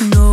No.